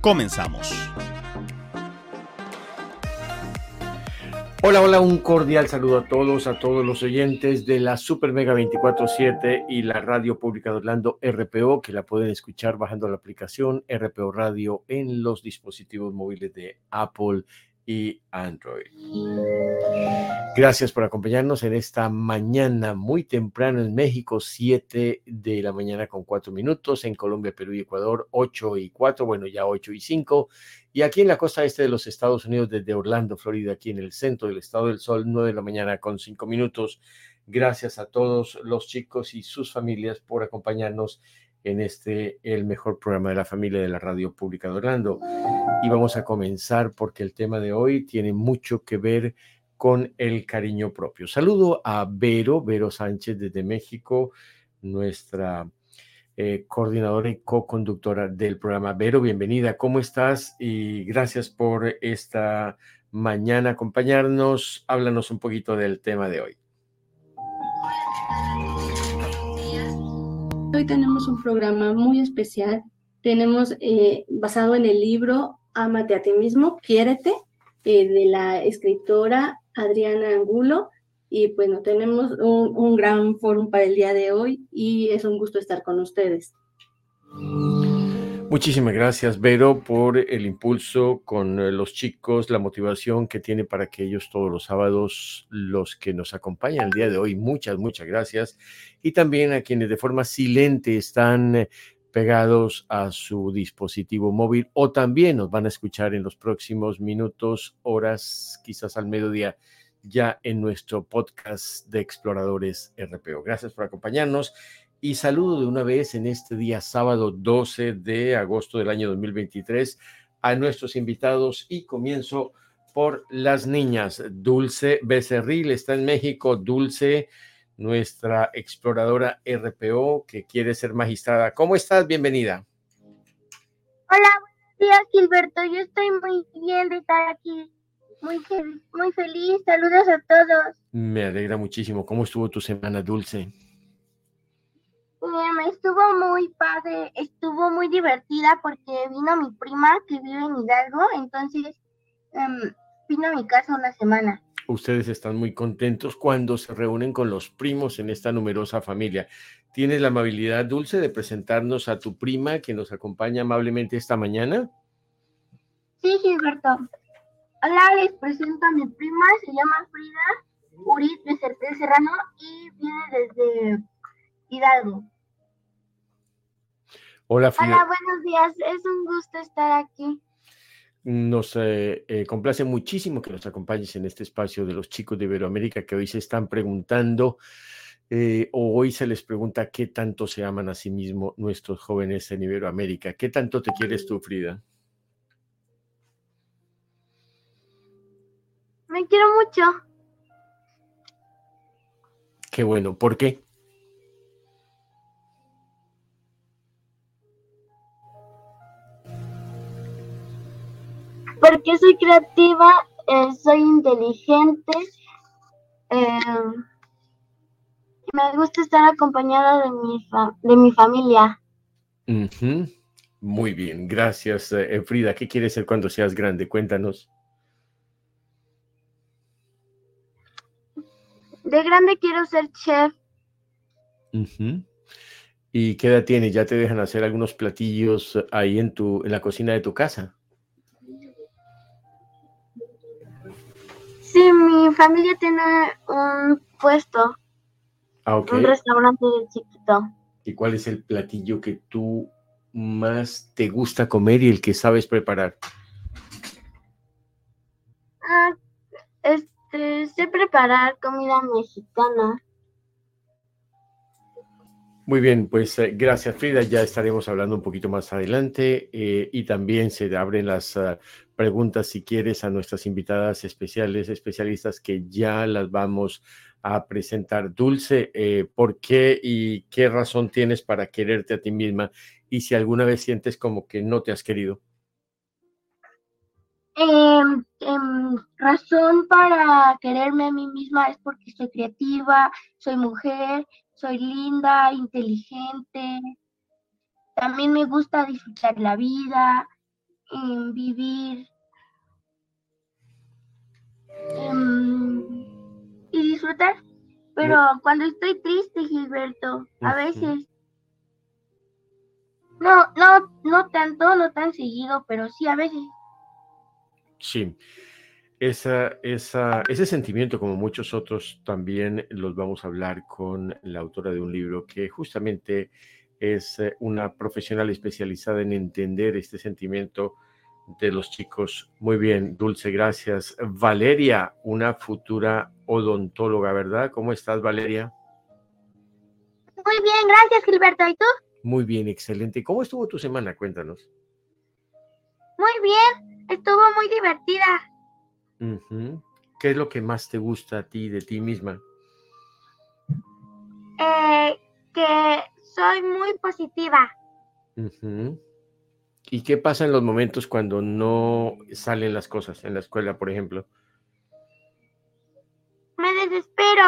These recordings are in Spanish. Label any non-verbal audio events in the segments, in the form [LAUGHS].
Comenzamos. Hola, hola, un cordial saludo a todos, a todos los oyentes de la Super Mega 24-7 y la Radio Pública de Orlando RPO, que la pueden escuchar bajando la aplicación RPO Radio en los dispositivos móviles de Apple y Android. Gracias por acompañarnos en esta mañana muy temprano en México, 7 de la mañana con 4 minutos, en Colombia, Perú y Ecuador, 8 y 4, bueno, ya 8 y 5, y aquí en la costa este de los Estados Unidos, desde Orlando, Florida, aquí en el centro del estado del sol, 9 de la mañana con 5 minutos. Gracias a todos los chicos y sus familias por acompañarnos en este, el mejor programa de la familia de la radio pública de Orlando. Y vamos a comenzar porque el tema de hoy tiene mucho que ver con el cariño propio. Saludo a Vero, Vero Sánchez desde México, nuestra eh, coordinadora y co-conductora del programa. Vero, bienvenida, ¿cómo estás? Y gracias por esta mañana acompañarnos. Háblanos un poquito del tema de hoy. Hoy tenemos un programa muy especial. Tenemos eh, basado en el libro Ámate a ti mismo, quiérete, eh, de la escritora Adriana Angulo. Y bueno, tenemos un, un gran foro para el día de hoy y es un gusto estar con ustedes. Muchísimas gracias, Vero, por el impulso con eh, los chicos, la motivación que tiene para que ellos todos los sábados, los que nos acompañan el día de hoy, muchas, muchas gracias. Y también a quienes de forma silente están eh, pegados a su dispositivo móvil o también nos van a escuchar en los próximos minutos, horas, quizás al mediodía, ya en nuestro podcast de Exploradores RPO. Gracias por acompañarnos y saludo de una vez en este día sábado 12 de agosto del año 2023 a nuestros invitados y comienzo por las niñas. Dulce Becerril está en México. Dulce, nuestra exploradora RPO que quiere ser magistrada. ¿Cómo estás? Bienvenida. Hola, buenos días, Gilberto. Yo estoy muy bien de estar aquí. Muy, muy feliz. Saludos a todos. Me alegra muchísimo. ¿Cómo estuvo tu semana, Dulce? Me estuvo muy padre, estuvo muy divertida porque vino mi prima que vive en Hidalgo, entonces em, vino a mi casa una semana. Ustedes están muy contentos cuando se reúnen con los primos en esta numerosa familia. ¿Tienes la amabilidad, Dulce, de presentarnos a tu prima que nos acompaña amablemente esta mañana? Sí, Gilberto. Hola, les presento a mi prima, se llama Frida Urit de Serrano y viene desde Hidalgo. Hola, Frida. Hola, buenos días. Es un gusto estar aquí. Nos eh, eh, complace muchísimo que nos acompañes en este espacio de los chicos de Iberoamérica que hoy se están preguntando eh, o hoy se les pregunta qué tanto se aman a sí mismos nuestros jóvenes en Iberoamérica. ¿Qué tanto te quieres tú, Frida? Me quiero mucho. Qué bueno. ¿Por qué? Porque soy creativa, eh, soy inteligente, eh, me gusta estar acompañada de mi, de mi familia. Muy bien, gracias eh, Frida. ¿Qué quieres ser cuando seas grande? Cuéntanos. De grande quiero ser chef. ¿Y qué edad tienes? ¿Ya te dejan hacer algunos platillos ahí en tu en la cocina de tu casa? Sí, mi familia tiene un puesto. Ah, Un restaurante chiquito. ¿Y cuál es el platillo que tú más te gusta comer y el que sabes preparar? Ah, este, sé preparar comida mexicana. Muy bien, pues eh, gracias Frida. Ya estaremos hablando un poquito más adelante eh, y también se abren las ah, preguntas si quieres a nuestras invitadas especiales, especialistas que ya las vamos a presentar. Dulce, eh, ¿por qué y qué razón tienes para quererte a ti misma? Y si alguna vez sientes como que no te has querido. Em, razón para quererme a mí misma es porque soy creativa, soy mujer, soy linda, inteligente. También me gusta disfrutar la vida, em, vivir y disfrutar. Pero cuando estoy triste, Gilberto, a veces no, no, no tanto, no tan seguido, pero sí a veces. Sí, esa, esa, ese sentimiento, como muchos otros, también los vamos a hablar con la autora de un libro que justamente es eh, una profesional especializada en entender este sentimiento de los chicos. Muy bien, Dulce, gracias. Valeria, una futura odontóloga, ¿verdad? ¿Cómo estás, Valeria? Muy bien, gracias, Gilberto. ¿Y tú? Muy bien, excelente. ¿Cómo estuvo tu semana? Cuéntanos. Muy bien, estuvo muy divertida. ¿Qué es lo que más te gusta a ti de ti misma? Eh, que soy muy positiva. ¿Y qué pasa en los momentos cuando no salen las cosas en la escuela, por ejemplo? Me desespero.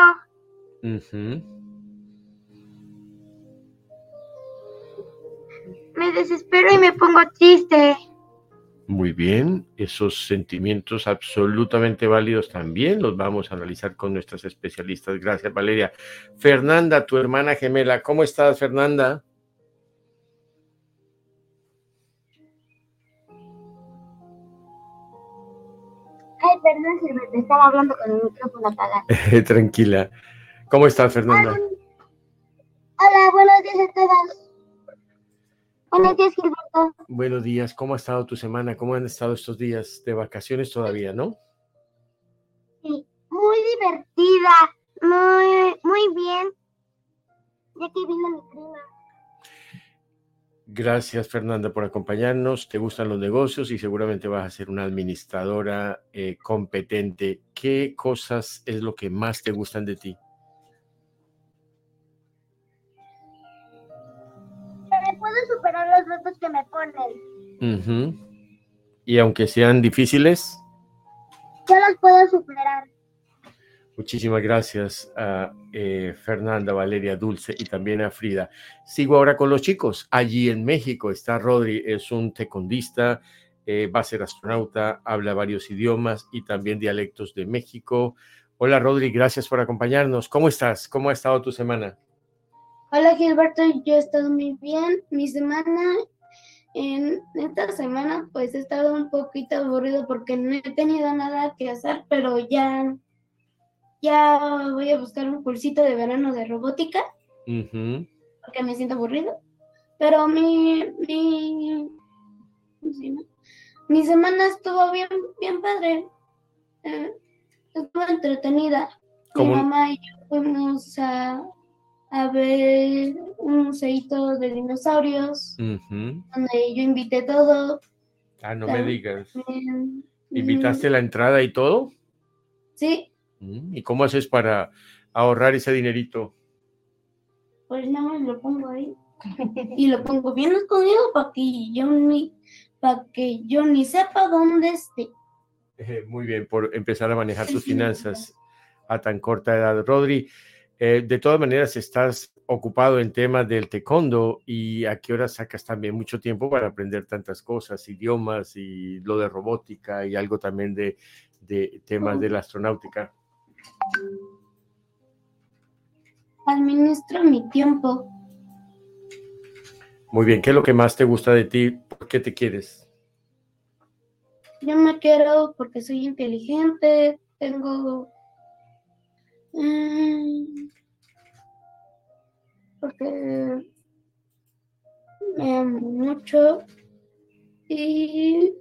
Me desespero y me pongo triste. Muy bien, esos sentimientos absolutamente válidos también los vamos a analizar con nuestras especialistas. Gracias, Valeria. Fernanda, tu hermana gemela, ¿cómo estás, Fernanda? Ay, perdón, te estaba hablando con el micrófono apagado. [LAUGHS] Tranquila. ¿Cómo estás, Fernanda? Hola, buenos días a todos. Buenos días, Gilberto. Buenos días, ¿cómo ha estado tu semana? ¿Cómo han estado estos días de vacaciones todavía, no? Sí, muy divertida, muy, muy bien. Ya que vino mi prima. Gracias, Fernanda, por acompañarnos. Te gustan los negocios y seguramente vas a ser una administradora eh, competente. ¿Qué cosas es lo que más te gustan de ti? Que me ponen. Y aunque sean difíciles, yo los puedo superar. Muchísimas gracias a eh, Fernanda, Valeria, Dulce y también a Frida. Sigo ahora con los chicos. Allí en México está Rodri, es un tecondista, eh, va a ser astronauta, habla varios idiomas y también dialectos de México. Hola Rodri, gracias por acompañarnos. ¿Cómo estás? ¿Cómo ha estado tu semana? Hola Gilberto, yo he estado muy bien. Mi semana, en esta semana, pues he estado un poquito aburrido porque no he tenido nada que hacer, pero ya, ya voy a buscar un cursito de verano de robótica porque me siento aburrido. Pero mi, mi, mi semana estuvo bien, bien padre. Eh, estuvo entretenida. Mi mamá y yo fuimos a a ver un museito de dinosaurios, donde yo invité todo. Ah, no me digas. ¿Invitaste la entrada y todo? Sí. Mm, ¿Y cómo haces para ahorrar ese dinerito? Pues nada más lo pongo ahí. y lo pongo bien escondido para que yo ni, para que yo ni sepa dónde esté. muy bien, por empezar a manejar tus finanzas a tan corta edad. Rodri, eh, de todas maneras, estás ocupado en temas del taekwondo y a qué hora sacas también mucho tiempo para aprender tantas cosas, idiomas y lo de robótica y algo también de, temas de la astronáutica. Administro mi tiempo. Muy bien, ¿qué es lo que más te gusta de ti? ¿Por qué te quieres? Yo me quiero porque soy inteligente, tengo Mm, porque me amo mucho y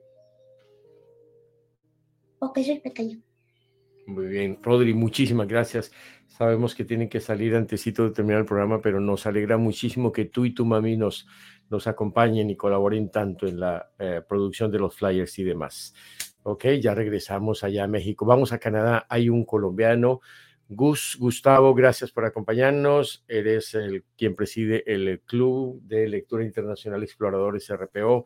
porque soy pequeño. Muy bien, Rodri, muchísimas gracias. Sabemos que tienen que salir antesito de terminar el programa, pero nos alegra muchísimo que tú y tu mami nos, nos acompañen y colaboren tanto en la eh, producción de los flyers y demás. Ok, ya regresamos allá a México. Vamos a Canadá. Hay un colombiano, Gus Gustavo, gracias por acompañarnos. Eres el quien preside el Club de Lectura Internacional Exploradores RPO.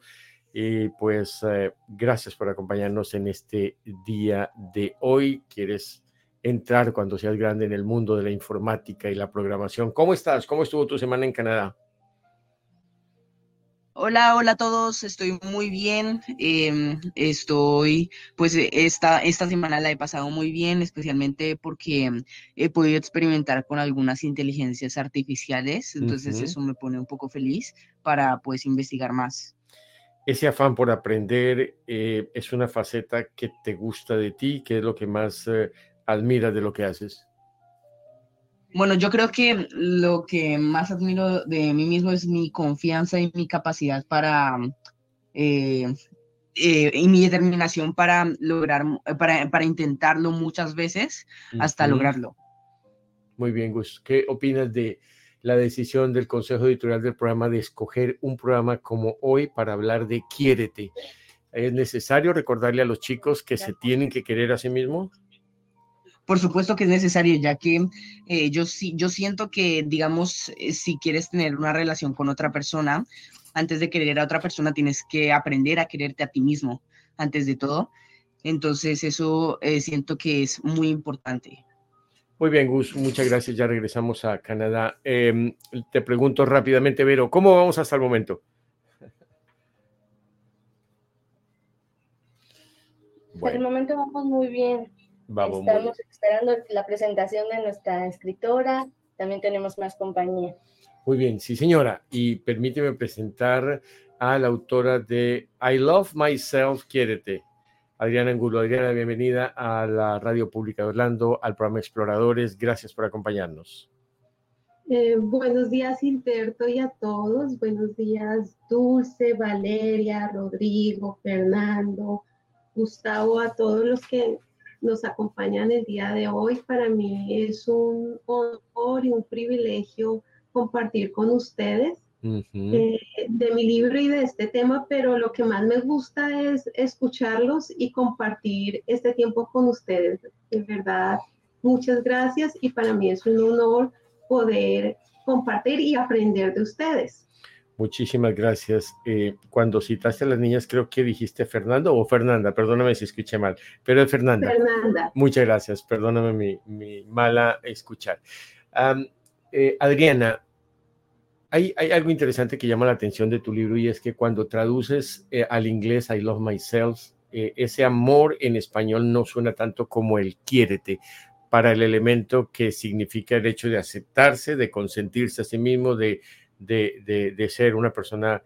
Y pues eh, gracias por acompañarnos en este día de hoy. ¿Quieres entrar cuando seas grande en el mundo de la informática y la programación? ¿Cómo estás? ¿Cómo estuvo tu semana en Canadá? Hola, hola a todos, estoy muy bien. Em, estoy, pues esta, esta semana la he pasado muy bien, especialmente porque he podido experimentar con algunas inteligencias artificiales, entonces eso me pone un poco feliz para pues investigar más ese afán por aprender eh, es una faceta que te gusta de ti, que es lo que más eh, admiras de lo que haces. Bueno, yo creo que lo que más admiro de mí mismo es mi confianza y mi capacidad para eh, y mi determinación para lograr, para, para intentarlo muchas veces hasta lograrlo. Muy bien, Gus. ¿Qué opinas de la decisión del Consejo Editorial del programa de escoger un programa como hoy para hablar de Quiérete. ¿Es necesario recordarle a los chicos que se tienen que querer a sí mismos? Por supuesto que es necesario, ya que eh, yo, yo siento que, digamos, eh, si quieres tener una relación con otra persona, antes de querer a otra persona tienes que aprender a quererte a ti mismo, antes de todo. Entonces, eso eh, siento que es muy importante. Muy bien, Gus, muchas gracias. Ya regresamos a Canadá. Em, te pregunto rápidamente, Vero, ¿cómo vamos hasta el momento? Por el momento vamos muy bien. Estamos esperando la presentación de nuestra escritora. También tenemos más compañía. Muy bien, sí, señora. Y permíteme presentar a la autora de I Love Myself, Quiérete. Adriana Angulo. Adriana, bienvenida a la Radio Pública de Orlando, al programa Exploradores. Gracias por acompañarnos. Eh, buenos días, Interto, y a todos. Buenos días, Dulce, Valeria, Rodrigo, Fernando, Gustavo, a todos los que nos acompañan el día de hoy. Para mí es un honor y un privilegio compartir con ustedes eh, de mi libro y de este tema, pero lo que más me gusta es escucharlos y compartir este tiempo con ustedes. De verdad, muchas gracias y para mí es un honor poder compartir y aprender de ustedes. Muchísimas gracias. Eh, cuando citaste a las niñas, creo que dijiste Fernando o Fernanda, perdóname si escuché mal, pero es Fernanda. Fernanda. Muchas gracias, perdóname mi, mala escuchar. Eh, Adriana, hay, algo interesante que llama la atención de tu libro y es que cuando traduces eh, al inglés I love myself, ese amor en español no suena tanto como el quiérete para el elemento que significa el hecho de aceptarse, de consentirse a sí mismo, de, de, ser una persona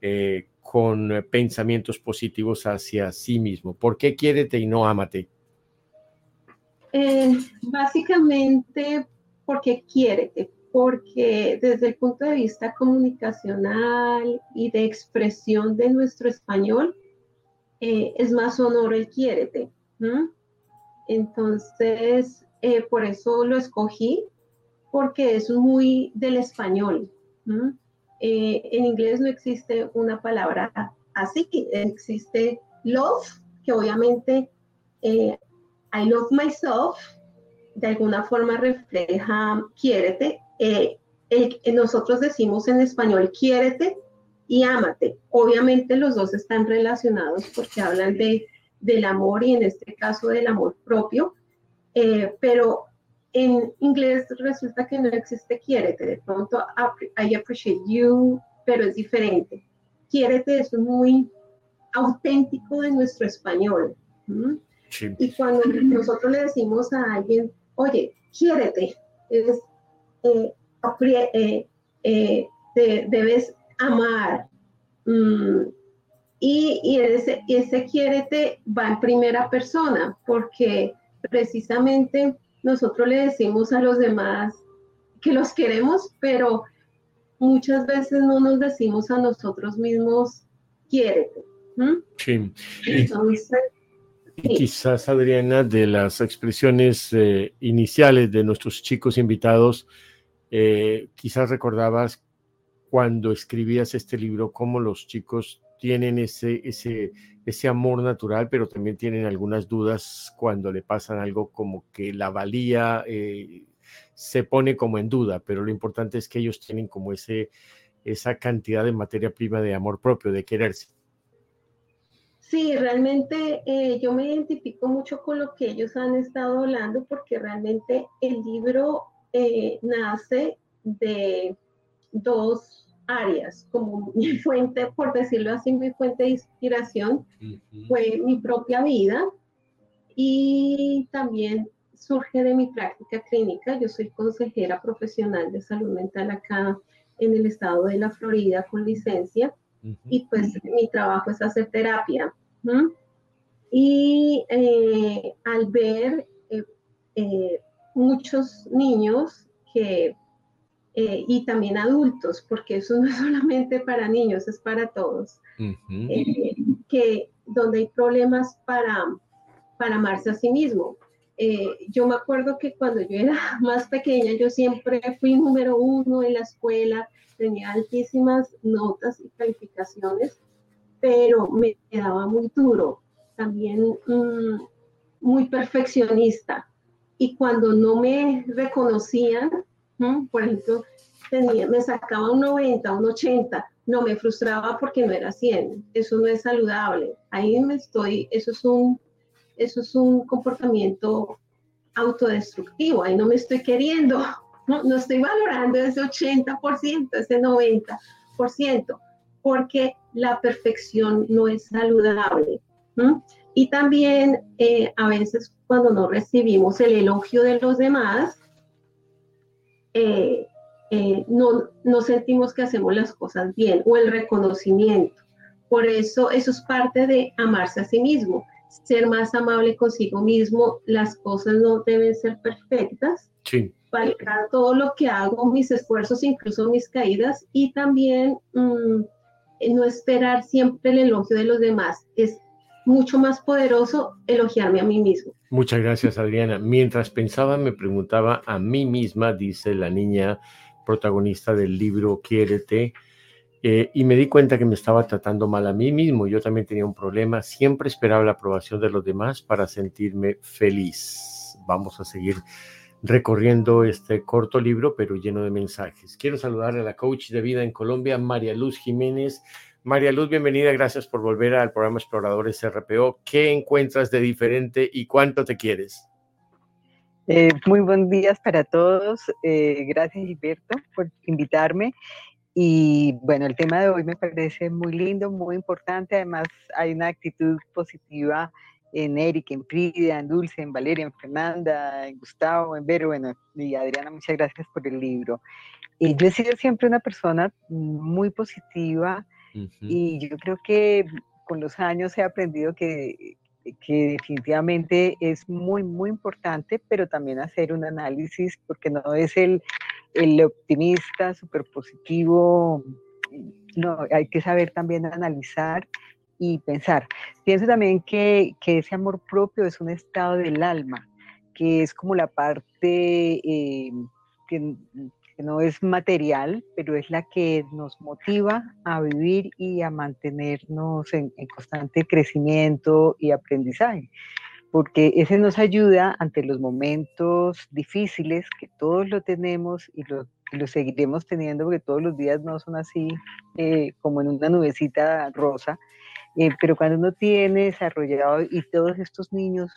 eh, con pensamientos positivos hacia sí mismo. ¿Por qué quiérete y no ámate? básicamente porque quiérete, porque desde el punto de vista comunicacional y de expresión de nuestro español, eh, es más honor el quiérete. Entonces, eh, por eso lo escogí, porque es muy del español. Eh, en inglés no existe una palabra así, existe love, que obviamente I love myself, de alguna forma refleja quiérete, eh, nosotros decimos en español, quiérete y ámate. Obviamente los dos están relacionados porque hablan de, del amor y en este caso del amor propio, eh, pero en inglés resulta que no existe quiérete. De pronto, I appreciate you, pero es diferente. Quiérete es muy auténtico de nuestro español. Y cuando nosotros le decimos a alguien, oye, quiérete, es eh, eh, eh, te debes amar. Mm, y, ese, ese quiérete va en primera persona, porque precisamente nosotros le decimos a los demás que los queremos, pero muchas veces no nos decimos a nosotros mismos, quiérete. Sí. Y quizás, Adriana, de las expresiones eh, iniciales de nuestros chicos invitados, eh, quizás recordabas cuando escribías este libro, cómo los chicos tienen ese, ese, ese amor natural, pero también tienen algunas dudas cuando le pasan algo como que la valía eh, se pone como en duda, pero lo importante es que ellos tienen como ese, esa cantidad de materia prima de amor propio, de quererse. Sí, realmente eh, yo me identifico mucho con lo que ellos han estado hablando porque realmente el libro eh, nace de dos áreas, como [LAUGHS] mi fuente, por decirlo así, mi fuente de inspiración fue mi propia vida y también surge de mi práctica clínica. Yo soy consejera profesional de salud mental acá en el estado de la Florida con licencia y pues mi trabajo es hacer terapia. Y eh, al ver eh, eh, muchos niños que, y también adultos, porque eso no es [LAUGHS] solamente para niños, es para todos, que donde hay problemas para, para amarse a sí mismo. yo me acuerdo que cuando yo era [LAUGHS] más pequeña, yo siempre fui número uno en la escuela, tenía altísimas notas y calificaciones, pero me quedaba muy duro, también mm, muy perfeccionista. Y cuando no me reconocían, por ejemplo, me sacaba un 90, un 80, no me frustraba porque no era 100. Eso no es saludable. Ahí me estoy, eso es un, eso es un comportamiento autodestructivo. Ahí no me estoy queriendo, [LAUGHS] no, no estoy valorando ese 80%, ese 90%, porque la perfección no es saludable. Y también eh, a veces cuando no recibimos el elogio de los demás, eh, eh, no, no sentimos que hacemos las cosas bien o el reconocimiento. Por eso eso es parte de amarse a sí mismo, ser más amable consigo mismo. Las cosas no deben ser perfectas. Sí. Valorar todo lo que hago, mis esfuerzos, incluso mis caídas y también mm, no esperar siempre el elogio de los demás. Es mucho más poderoso elogiarme a mí mismo. Muchas gracias, Adriana. Mientras pensaba, me preguntaba a mí misma, dice la niña protagonista del libro Quiérete, eh, y me di cuenta que me estaba tratando mal a mí mismo. Yo también tenía un problema. Siempre esperaba la aprobación de los demás para sentirme feliz. Vamos a seguir recorriendo este corto libro, pero lleno de mensajes. Quiero saludar a la coach de vida en Colombia, María Luz Jiménez. María Luz, bienvenida, gracias por volver al programa Exploradores RPO. ¿Qué encuentras de diferente y cuánto te quieres? Eh, muy buenos días para todos. Eh, gracias, Gilberto, por invitarme. Y bueno, el tema de hoy me parece muy lindo, muy importante. Además, hay una actitud positiva en Eric, en Frida, en Dulce, en Valeria, en Fernanda, en Gustavo, en Vero, bueno, y Adriana, muchas gracias por el libro. Y yo he sido siempre una persona muy positiva y yo creo que con los años he aprendido que, que definitivamente es muy, muy importante, pero también hacer un análisis, porque no es el, el optimista, súper positivo, no, hay que saber también analizar y pensar. Pienso también que, que, ese amor propio es un estado del alma, que es como la parte eh, que, no es material, pero es la que nos motiva a vivir y a mantenernos en, constante crecimiento y aprendizaje, porque ese nos ayuda ante los momentos difíciles que todos lo tenemos y lo, lo seguiremos teniendo, porque todos los días no son así eh, como en una nubecita rosa, eh, pero cuando uno tiene desarrollado, y todos estos niños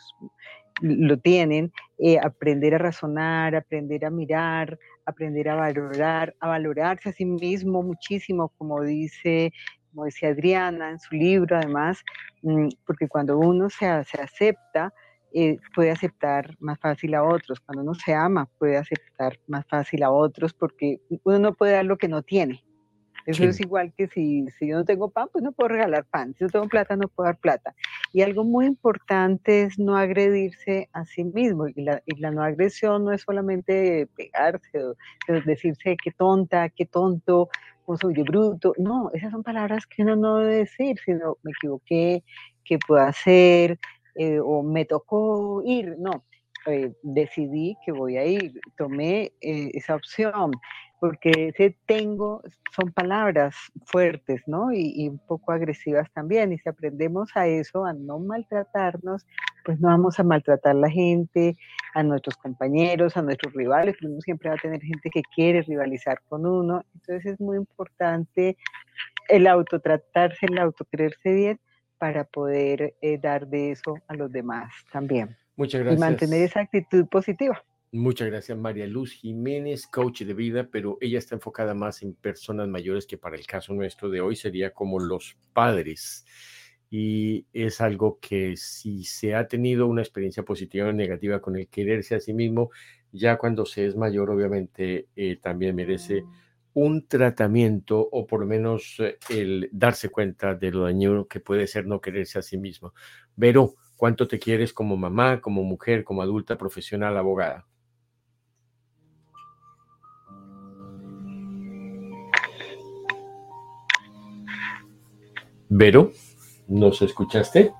lo tienen, eh, aprender a razonar, aprender a mirar, aprender a valorar, a valorarse a sí mismo muchísimo, como dice, como dice Adriana en su libro, además, mm, porque cuando uno se, se acepta, eh, puede aceptar más fácil a otros. Cuando uno se ama, puede aceptar más fácil a otros, porque uno no puede dar lo que no tiene. Eso es igual que si, si yo no tengo pan, pues no puedo regalar pan. Si no tengo plata, no puedo dar plata. Y algo muy importante es no agredirse a sí mismo. Y la, y la no agresión no es solamente pegarse o, decirse qué tonta, qué tonto, o soy bruto. No, esas son palabras que uno no debe decir, sino me equivoqué, qué puedo hacer, eh, o me tocó ir, no, eh, decidí que voy a ir, tomé eh, esa opción, porque ese tengo son palabras fuertes, ¿no? Y, un poco agresivas también, y si aprendemos a eso, a no maltratarnos, pues no vamos a maltratar a la gente, a nuestros compañeros, a nuestros rivales, porque uno siempre va a tener gente que quiere rivalizar con uno, entonces es muy importante el autotratarse, el autocreerse bien para poder eh, dar de eso a los demás también. Muchas gracias. Y mantener esa actitud positiva. Muchas gracias, María Luz Jiménez, coach de vida, pero ella está enfocada más en personas mayores que para el caso nuestro de hoy sería como los padres. Y es algo que si se ha tenido una experiencia positiva o negativa con el quererse a sí mismo, ya cuando se es mayor, obviamente eh, también merece un tratamiento o por lo menos eh, el darse cuenta de lo dañino que puede ser no quererse a sí mismo. Pero, ¿cuánto te quieres como mamá, como mujer, como adulta, profesional, abogada? Vero, ¿nos escuchaste?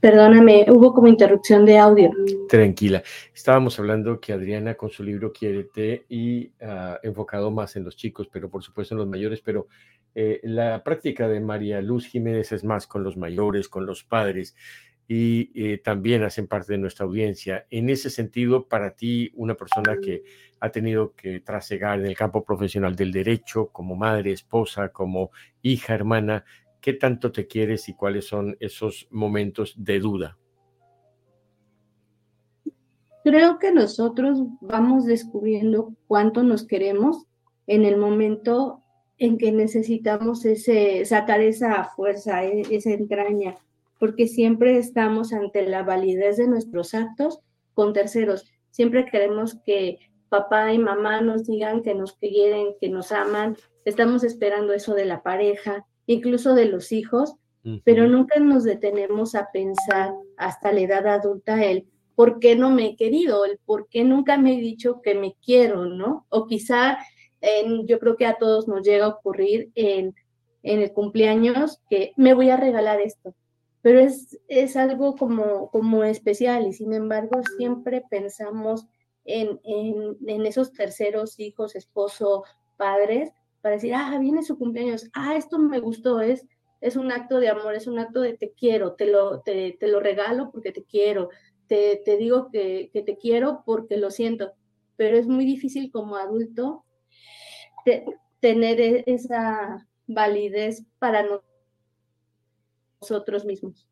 Perdóname, hubo como interrupción de audio. Tranquila. Estábamos hablando que Adriana con su libro Quiérete y ah, enfocado más en los chicos, pero por supuesto en los mayores, pero eh, la práctica de María Luz Jiménez es más con los mayores, con los padres y eh, también hacen parte de nuestra audiencia. En ese sentido, para ti, una persona que ha tenido que trasegar en el campo profesional del derecho, como madre, esposa, como hija, hermana, ¿Qué tanto te quieres y cuáles son esos momentos de duda? Creo que nosotros vamos descubriendo cuánto nos queremos en el momento en que necesitamos ese, sacar esa fuerza, e, esa entraña, porque siempre estamos ante la validez de nuestros actos con terceros. Siempre queremos que papá y mamá nos digan que nos quieren, que nos aman. Estamos esperando eso de la pareja, incluso de los hijos, pero nunca nos detenemos a pensar hasta la edad adulta el por qué no me he querido, el por qué nunca me he dicho que me quiero, ¿no? O quizá yo creo que a todos nos llega a ocurrir en, en el cumpleaños que me voy a regalar esto, pero es, es algo como, como especial y sin embargo siempre pensamos en, en, esos terceros hijos, esposo, padres, para decir, ah, viene su cumpleaños, ah, esto me gustó, es, es un acto de amor, es un acto de te quiero, te lo, te, te lo regalo porque te quiero, te, te digo que, que, te quiero porque lo siento, pero es muy difícil como adulto tener e, esa validez para nosotros mismos.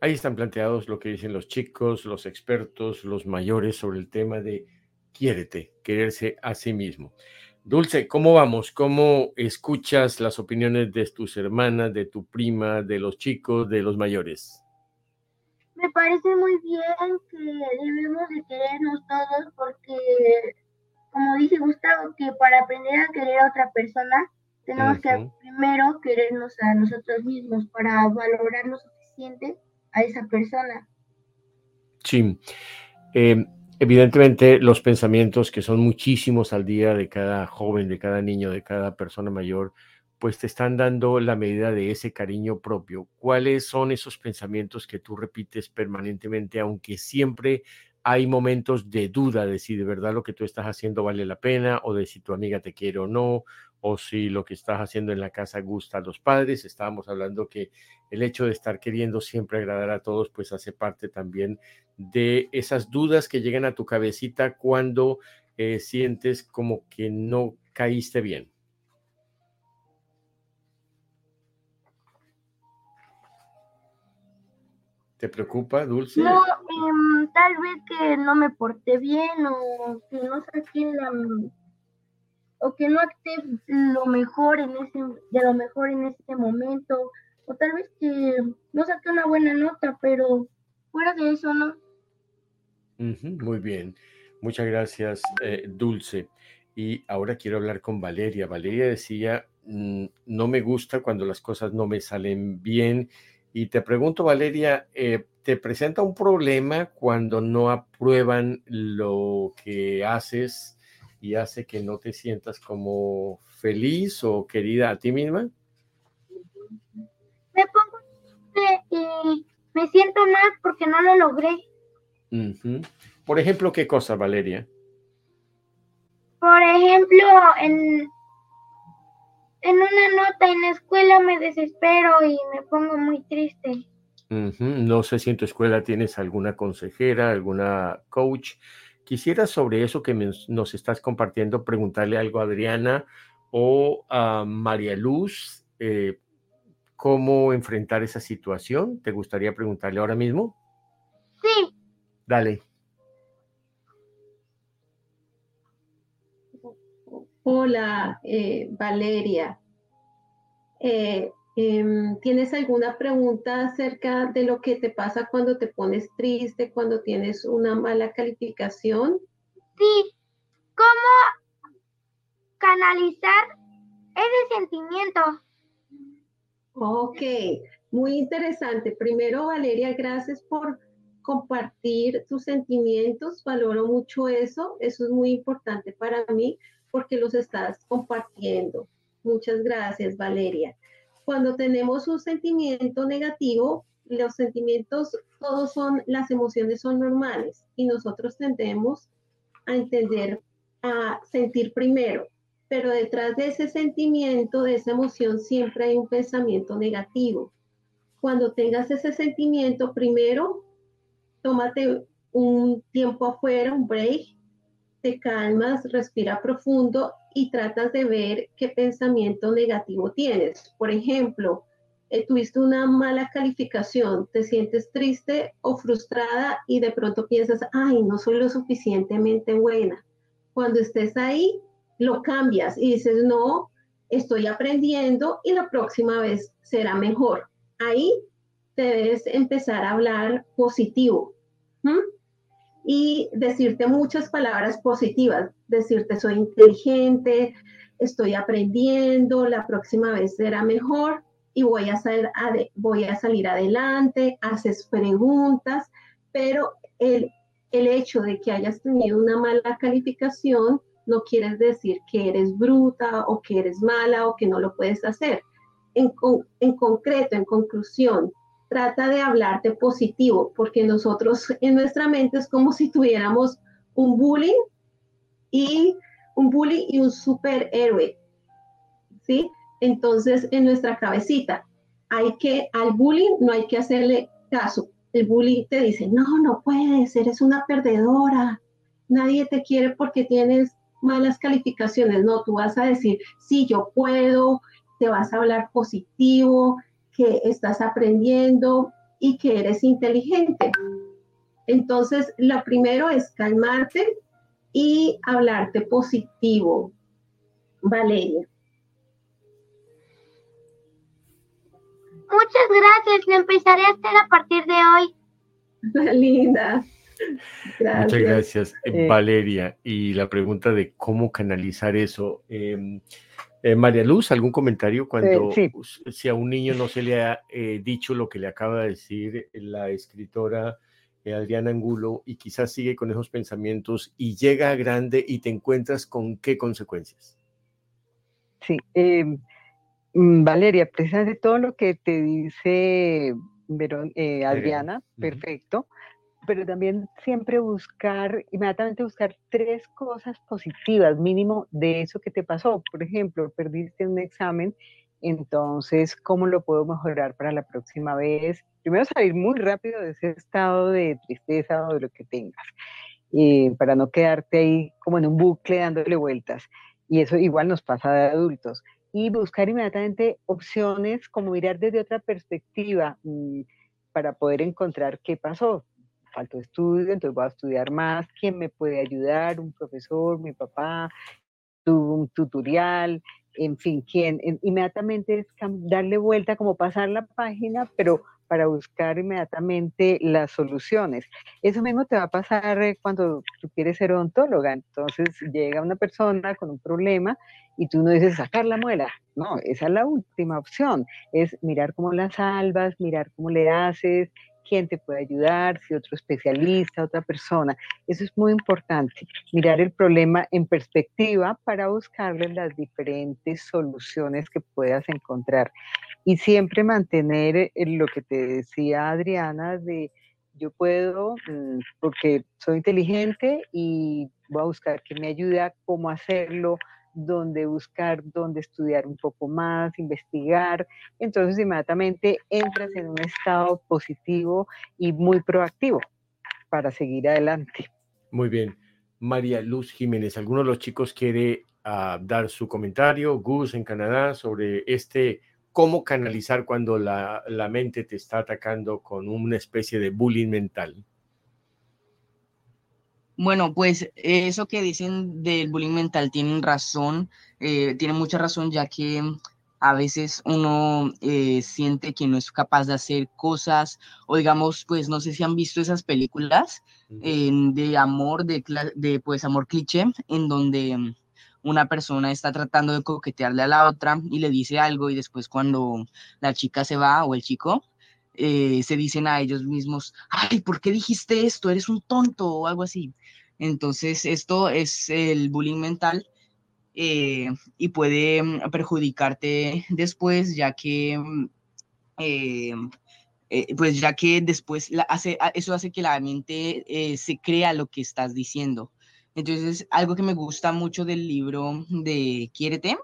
Ahí están planteados lo que dicen los chicos, los expertos, los mayores sobre el tema de quiérete, quererse a sí mismo. Dulce, ¿cómo vamos? ¿Cómo escuchas las opiniones de tus hermanas, de tu prima, de los chicos, de los mayores? Me parece muy bien que debemos de querernos todos porque, como dice Gustavo, que para aprender a querer a otra persona tenemos que primero querernos a nosotros mismos para valorar lo suficiente a esa persona. Sí. Eh, Evidentemente, los pensamientos que son muchísimos al día de cada joven, de cada niño, de cada persona mayor, pues te están dando la medida de ese cariño propio. ¿Cuáles son esos pensamientos que tú repites permanentemente, aunque siempre hay momentos de duda de si de verdad lo que tú estás haciendo vale la pena o de si tu amiga te quiere o no, o si lo que estás haciendo en la casa gusta a los padres. Estábamos hablando que el hecho de estar queriendo siempre agradar a todos, pues hace parte también de esas dudas que llegan a tu cabecita cuando eh, sientes como que no caíste bien. ¿Te preocupa, Dulce? No, em, tal vez que no me porté bien o que no saqué la o que no acté lo mejor en ese de lo mejor en ese momento o tal vez que no saqué una buena nota, pero fuera de eso no. muy bien, muchas gracias, eh, Dulce. Y ahora quiero hablar con Valeria. Valeria decía, mm, no me gusta cuando las cosas no me salen bien y te pregunto, Valeria, eh, ¿te presenta un problema cuando no aprueban lo que haces y hace que no te sientas como feliz o querida a ti misma? Me pongo que no lo logré. Por ejemplo, ¿qué cosa, Valeria? Por ejemplo, en, en una nota en la escuela me desespero y me pongo muy triste. No sé si en tu escuela tienes alguna consejera, alguna coach. Quisiera sobre eso que nos estás compartiendo preguntarle algo a Adriana o a María Luz. Eh, ¿Cómo enfrentar esa situación? ¿Te gustaría preguntarle ahora mismo? Sí. Dale. Hola, eh, Valeria. Eh, ¿Tienes alguna pregunta acerca de lo que te pasa cuando te pones triste, cuando tienes una mala calificación? Sí. ¿Cómo canalizar ese sentimiento? Ok, muy interesante. Primero, Valeria, gracias por compartir tus sentimientos. Valoro mucho eso. Eso es muy importante para mí porque los estás compartiendo. Muchas gracias, Valeria cuando tenemos un sentimiento negativo, los sentimientos, todos son, las emociones son normales y nosotros tendemos a entender, a sentir primero, pero detrás de ese sentimiento, de esa emoción, siempre hay un pensamiento negativo. Cuando tengas ese sentimiento, primero, tómate un tiempo afuera, un break, te calmas, respira profundo y tratas de ver qué pensamiento negativo tienes. Por ejemplo, eh, tuviste una mala calificación, te sientes triste o frustrada y de pronto piensas, ay, no soy lo suficientemente buena. Cuando estés ahí, lo cambias y dices, no, estoy aprendiendo y la próxima vez será mejor. Ahí debes empezar a hablar positivo y decirte muchas palabras positivas, decirte soy inteligente, estoy aprendiendo, la próxima vez será mejor y voy a, voy a salir adelante, haces preguntas, pero el, el hecho de que hayas tenido una mala calificación no quiere decir que eres bruta o que eres mala o que no lo puedes hacer. En, en concreto, en conclusión, trata de hablarte positivo, porque nosotros en nuestra mente es como si tuviéramos un bullying y un bully y un superhéroe, ¿sí? Entonces, en nuestra cabecita, hay que, al bullying no hay que hacerle caso. El bully te dice, no, no puedes, eres una perdedora, nadie te quiere porque tienes malas calificaciones. No, tú vas a decir, sí, yo puedo, te vas a hablar positivo, que estás aprendiendo y que eres inteligente. Entonces, lo primero es calmarte y hablarte positivo. Valeria. Muchas gracias. Lo empezaré a hacer a partir de hoy. [LAUGHS] Linda. Muchas gracias, eh, Valeria. Y la pregunta de cómo canalizar eso. Em, eh, María Luz, ¿algún comentario cuando si a un niño no se le ha eh, dicho lo que le acaba de decir la escritora eh, Adriana Angulo y quizás sigue con esos pensamientos y llega a grande y te encuentras con qué consecuencias? Sí, em, mm, Valeria, precisamente todo lo que te dice Adriana, perfecto pero también siempre buscar, inmediatamente buscar tres cosas positivas, mínimo de eso que te pasó. Por ejemplo, perdiste un examen, entonces, ¿cómo lo puedo mejorar para la próxima vez? Primero salir muy rápido de ese estado de tristeza o de lo que tengas, eh, para no quedarte ahí como en un bucle dándole vueltas. Y eso igual nos pasa de adultos. Y buscar inmediatamente opciones, como mirar desde otra perspectiva mm, para poder encontrar qué pasó falto de estudio, entonces voy a estudiar más, ¿quién me puede ayudar? Un profesor, mi papá, un tutorial, en fin, quién, inmediatamente es darle vuelta, como pasar la página, pero para buscar inmediatamente las soluciones. Eso mismo te va a pasar eh, cuando tú quieres ser odontóloga. Entonces llega una persona con un problema y tú no dices sacar la muela. No, esa es la última opción. Es mirar cómo la salvas, mirar cómo le haces, quién te puede ayudar, si otro especialista, otra persona. Eso es muy importante, mirar el problema en perspectiva para buscarle las diferentes soluciones que puedas encontrar. Y siempre mantener eh, lo que te decía Adriana de yo puedo, mm, porque soy inteligente y voy a buscar que me ayude a cómo hacerlo, dónde buscar, dónde estudiar un poco más, investigar. Entonces inmediatamente entras en un estado positivo y muy proactivo para seguir adelante. Muy bien. María Luz Jiménez, ¿alguno de los chicos quiere ah, dar su comentario? Gus en Canadá sobre este cómo canalizar cuando la, la mente te está atacando con una especie de bullying mental. Bueno, pues eso que dicen del bullying mental tienen razón, eh, tienen mucha razón, ya que a veces uno eh, siente que no es capaz de hacer cosas, o digamos, pues no sé si han visto esas películas de amor, de, de pues amor cliché, en donde una persona está tratando de coquetearle a la otra y le dice algo y después cuando la chica se va o el chico, eh, se dicen a ellos mismos, ay, ¿por qué dijiste esto? Eres un tonto o algo así. Entonces, esto es el bullying mental eh, y puede mm, perjudicarte después, ya que, mm, eh, pues ya que después hace, eso hace que la mente se crea lo que estás diciendo. Entonces, algo que me gusta mucho del libro de Quiérete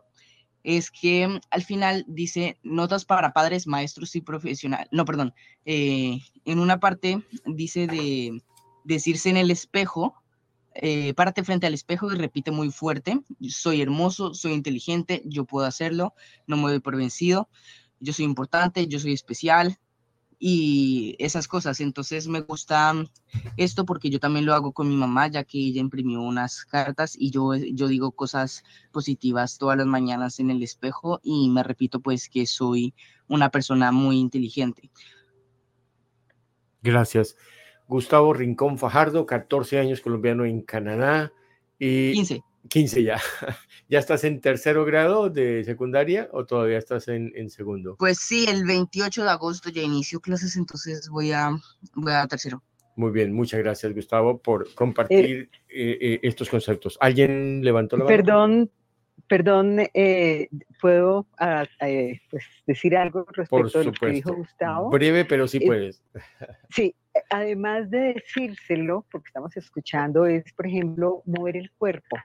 es que al final dice notas para padres, maestros y profesionales. No, perdón. Eh, en una parte dice de decirse en el espejo, eh, párate frente al espejo y repite muy fuerte, soy hermoso, soy inteligente, yo puedo hacerlo, no me doy por vencido, yo soy importante, yo soy especial, y esas cosas. Entonces me gusta esto porque yo también lo hago con mi mamá, ya que ella imprimió unas cartas y yo, yo digo cosas positivas todas las mañanas en el espejo y me repito pues que soy una persona muy inteligente. Gracias. Gustavo Rincón Fajardo, 14 años colombiano en Canadá. Y 15. 15 ya. [LAUGHS] ¿Ya estás en tercero grado de secundaria o todavía estás en, segundo? Pues sí, el 28 de agosto ya inicio clases, entonces voy a, voy a tercero. Muy bien, muchas gracias Gustavo por compartir eh, eh, estos conceptos. ¿Alguien levantó la mano? Perdón, perdón, eh, ¿puedo ah, pues, decir algo respecto a lo que dijo Gustavo? Breve, pero sí puedes. [LAUGHS] Sí, además de decírselo, porque estamos escuchando, es, por ejemplo, mover el cuerpo.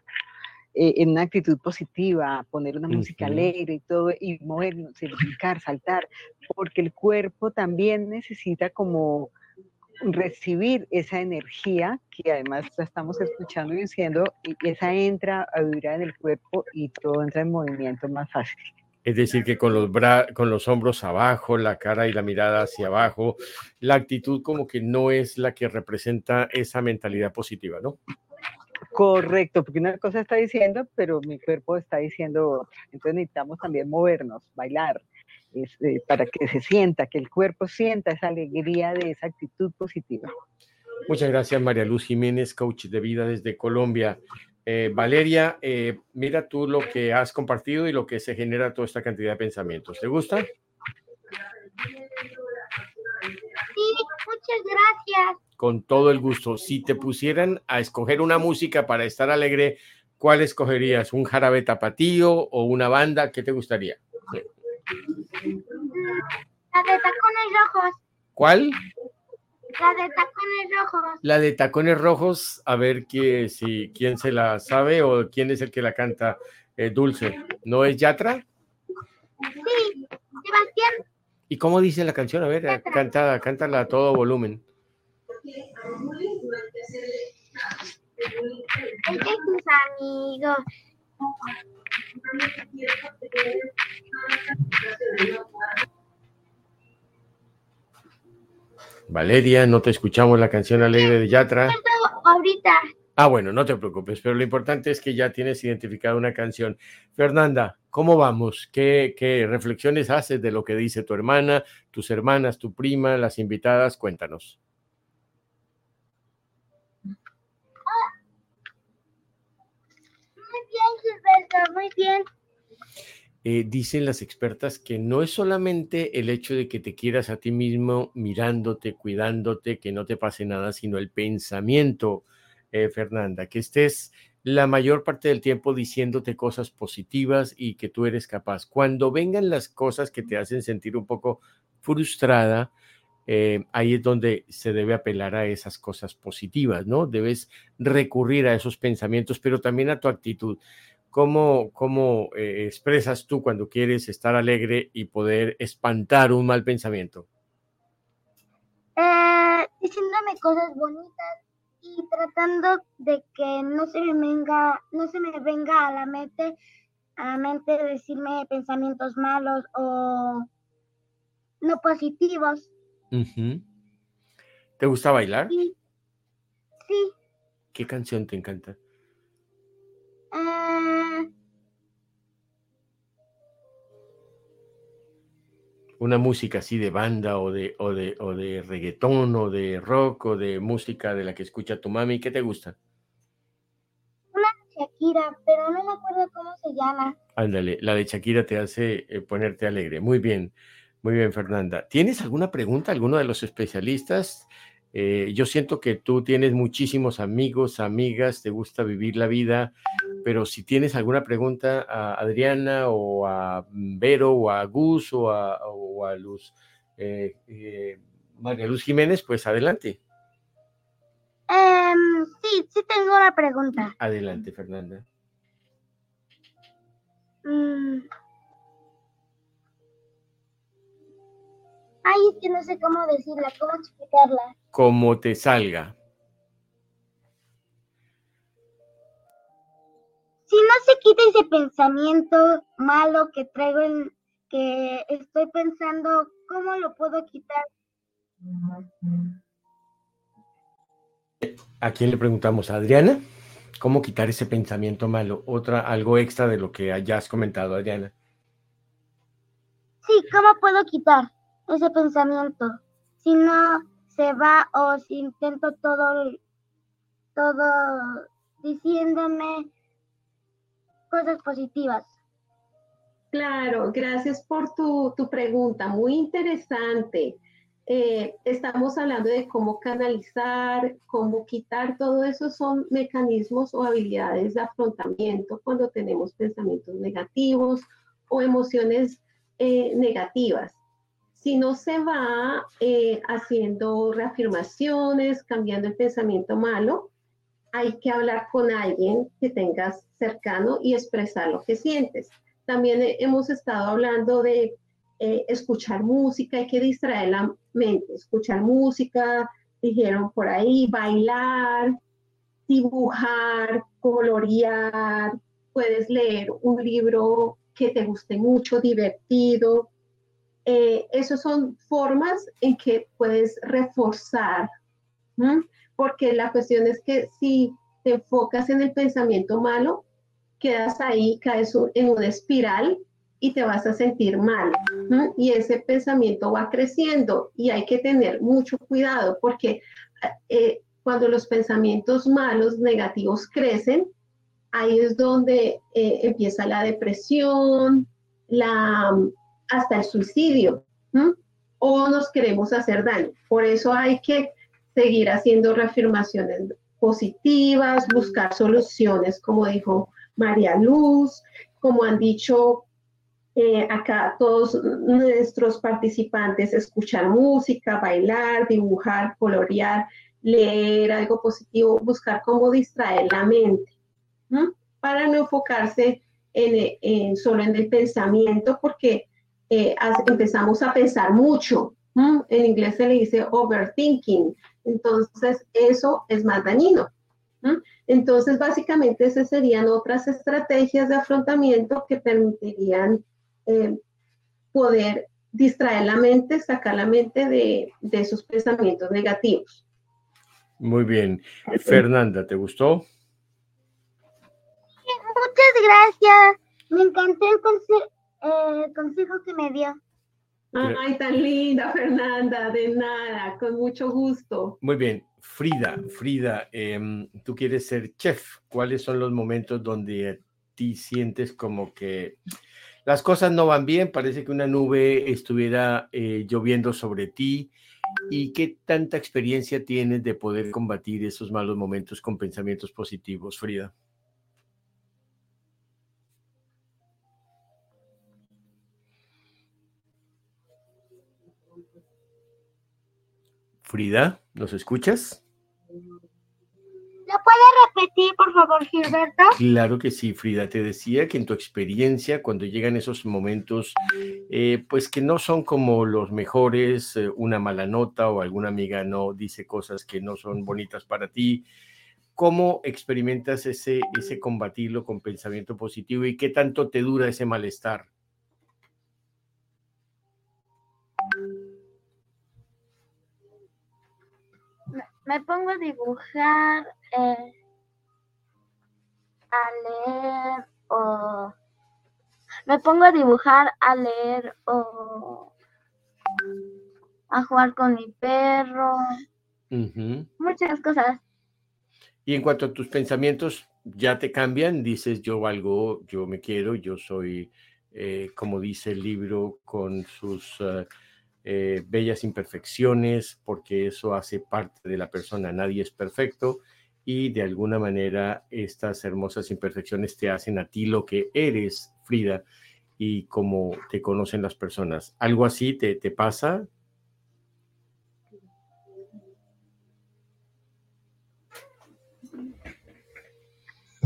Eh, en una actitud positiva, poner una música alegre y todo, y movernos, brincar, saltar, porque el cuerpo también necesita como recibir esa energía que además la estamos escuchando y diciendo, y esa entra a vibrar en el cuerpo y todo entra en movimiento más fácil. Es decir, que con los, con los hombros abajo, la cara y la mirada hacia abajo, la actitud como que no es la que representa esa mentalidad positiva, ¿no? Correcto, porque una cosa está diciendo, pero mi cuerpo está diciendo otra. Entonces necesitamos también movernos, bailar, este, para que se sienta, que el cuerpo sienta esa alegría de esa actitud positiva. Muchas gracias, María Luz Jiménez, coach de vida desde Colombia. Eh, Valeria, eh, mira tú lo que has compartido y lo que se genera toda esta cantidad de pensamientos. ¿Te gusta? Muchas gracias con todo el gusto. Si te pusieran a escoger una música para estar alegre, ¿cuál escogerías? ¿Un jarabe tapatío o una banda? ¿Qué te gustaría? La de tacones rojos. ¿Cuál? La de tacones rojos. La de tacones rojos, a ver quién, si, quién se la sabe o quién es el que la canta eh, Dulce. ¿No es Yatra? Sí, Sebastián. ¿Y cómo dice la canción? A ver, canta, cántala a todo volumen. Valeria, no te escuchamos la canción alegre de Yatra. Ahorita. Ah, bueno, no te preocupes, pero lo importante es que ya tienes identificada una canción. Fernanda, ¿cómo vamos? ¿Qué, ¿Qué, reflexiones haces de lo que dice tu hermana, tus hermanas, tu prima, las invitadas? Cuéntanos. muy bien. Eh, dicen las expertas que no es solamente el hecho de que te quieras a ti mismo mirándote, cuidándote, que no te pase nada, sino el pensamiento, eh, Fernanda, que estés la mayor parte del tiempo diciéndote cosas positivas y que tú eres capaz. Cuando vengan las cosas que te hacen sentir un poco frustrada, eh, ahí es donde se debe apelar a esas cosas positivas, ¿no? Debes recurrir a esos pensamientos, pero también a tu actitud. ¿Cómo, cómo eh, expresas tú cuando quieres estar alegre y poder espantar un mal pensamiento? Diciéndome cosas bonitas y tratando de que no se me venga, no se me venga a la mente, a la mente decirme pensamientos malos o no positivos. ¿Te gusta bailar? Sí. sí. ¿Qué canción te encanta? Ah. Una música así de banda o de, o, de, o de reggaetón o de rock o de música de la que escucha tu mami. ¿Qué te gusta? Una Shakira, pero no me acuerdo cómo se llama. Ándale, la de Shakira te hace eh, ponerte alegre. Muy bien. Muy bien, Fernanda. ¿Tienes alguna pregunta, alguno de los especialistas? Eh, yo siento que tú tienes muchísimos amigos, amigas, te gusta vivir la vida, pero si tienes alguna pregunta a Adriana o a Vero o a Gus o a, Luz, eh, eh, María Luz Jiménez, pues adelante. Em, sí, sí tengo una pregunta. Adelante, Fernanda. Mm, Ay, es que no sé cómo decirla, cómo explicarla. Como te salga. Si no se quita ese pensamiento malo que traigo en, que estoy pensando, ¿cómo lo puedo quitar? ¿A quién le preguntamos? ¿A Adriana? ¿Cómo quitar ese pensamiento malo? Otra, algo extra de lo que hayas comentado, Adriana. Sí, ¿cómo puedo quitar? ese pensamiento. Si no se va o si intento todo, todo diciéndome cosas positivas. Claro, gracias por tu, pregunta, muy interesante. Eh, estamos hablando de cómo canalizar, cómo quitar, todo eso son mecanismos o habilidades de afrontamiento cuando tenemos pensamientos negativos o emociones eh, negativas si no se va eh, haciendo reafirmaciones, cambiando el pensamiento malo, hay que hablar con alguien que tengas cercano y expresar lo que sientes. También hemos estado hablando de eh, escuchar música, hay que distraer la mente, escuchar música, dijeron por ahí, bailar, dibujar, colorear, puedes leer un libro que te guste mucho, divertido, eh, esas son formas en que puedes reforzar, porque la cuestión es que si te enfocas en el pensamiento malo, quedas ahí, caes en una espiral y te vas a sentir mal. Y ese pensamiento va creciendo y hay que tener mucho cuidado porque eh, cuando los pensamientos malos, negativos crecen, ahí es donde eh, empieza la depresión, la hasta el suicidio, o nos queremos hacer daño. Por eso hay que seguir haciendo reafirmaciones positivas, buscar soluciones, como dijo María Luz, como han dicho eh, acá todos nuestros participantes, escuchar música, bailar, dibujar, colorear, leer algo positivo, buscar cómo distraer la mente, para no enfocarse en, solo en el pensamiento, porque eh, empezamos a pensar mucho. En inglés se le dice overthinking. Entonces, eso es más dañino. Entonces, básicamente, esas serían otras estrategias de afrontamiento que permitirían eh, poder distraer la mente, sacar la mente de, de esos pensamientos negativos. Muy bien. Fernanda, ¿te gustó? Muchas gracias. Me encantó el concepto eh, consejo que me dio. Ay, tan linda, Fernanda, de nada, con mucho gusto. Muy bien, Frida, Frida, em, tú quieres ser chef. ¿Cuáles son los momentos donde a ti sientes como que las cosas no van bien? Parece que una nube estuviera eh, lloviendo sobre ti. ¿Y qué tanta experiencia tienes de poder combatir esos malos momentos con pensamientos positivos, Frida? Frida, ¿nos escuchas? ¿Lo puede repetir, por favor, Gilberto? Claro que sí, Frida. Te decía que en tu experiencia, cuando llegan esos momentos, eh, pues que no son como los mejores, eh, una mala nota o alguna amiga no dice cosas que no son bonitas para ti, ¿cómo experimentas ese, ese combatirlo con pensamiento positivo y qué tanto te dura ese malestar? Me pongo a dibujar, eh, a leer o me pongo a dibujar, a leer o a jugar con mi perro. Muchas cosas. Y en cuanto a tus pensamientos, ya te cambian, dices yo valgo, yo me quiero, yo soy, eh, como dice el libro, con sus... Eh, eh, bellas imperfecciones, porque eso hace parte de la persona, nadie es perfecto y de alguna manera estas hermosas imperfecciones te hacen a ti lo que eres, Frida, y como te conocen las personas. ¿Algo así te, te pasa?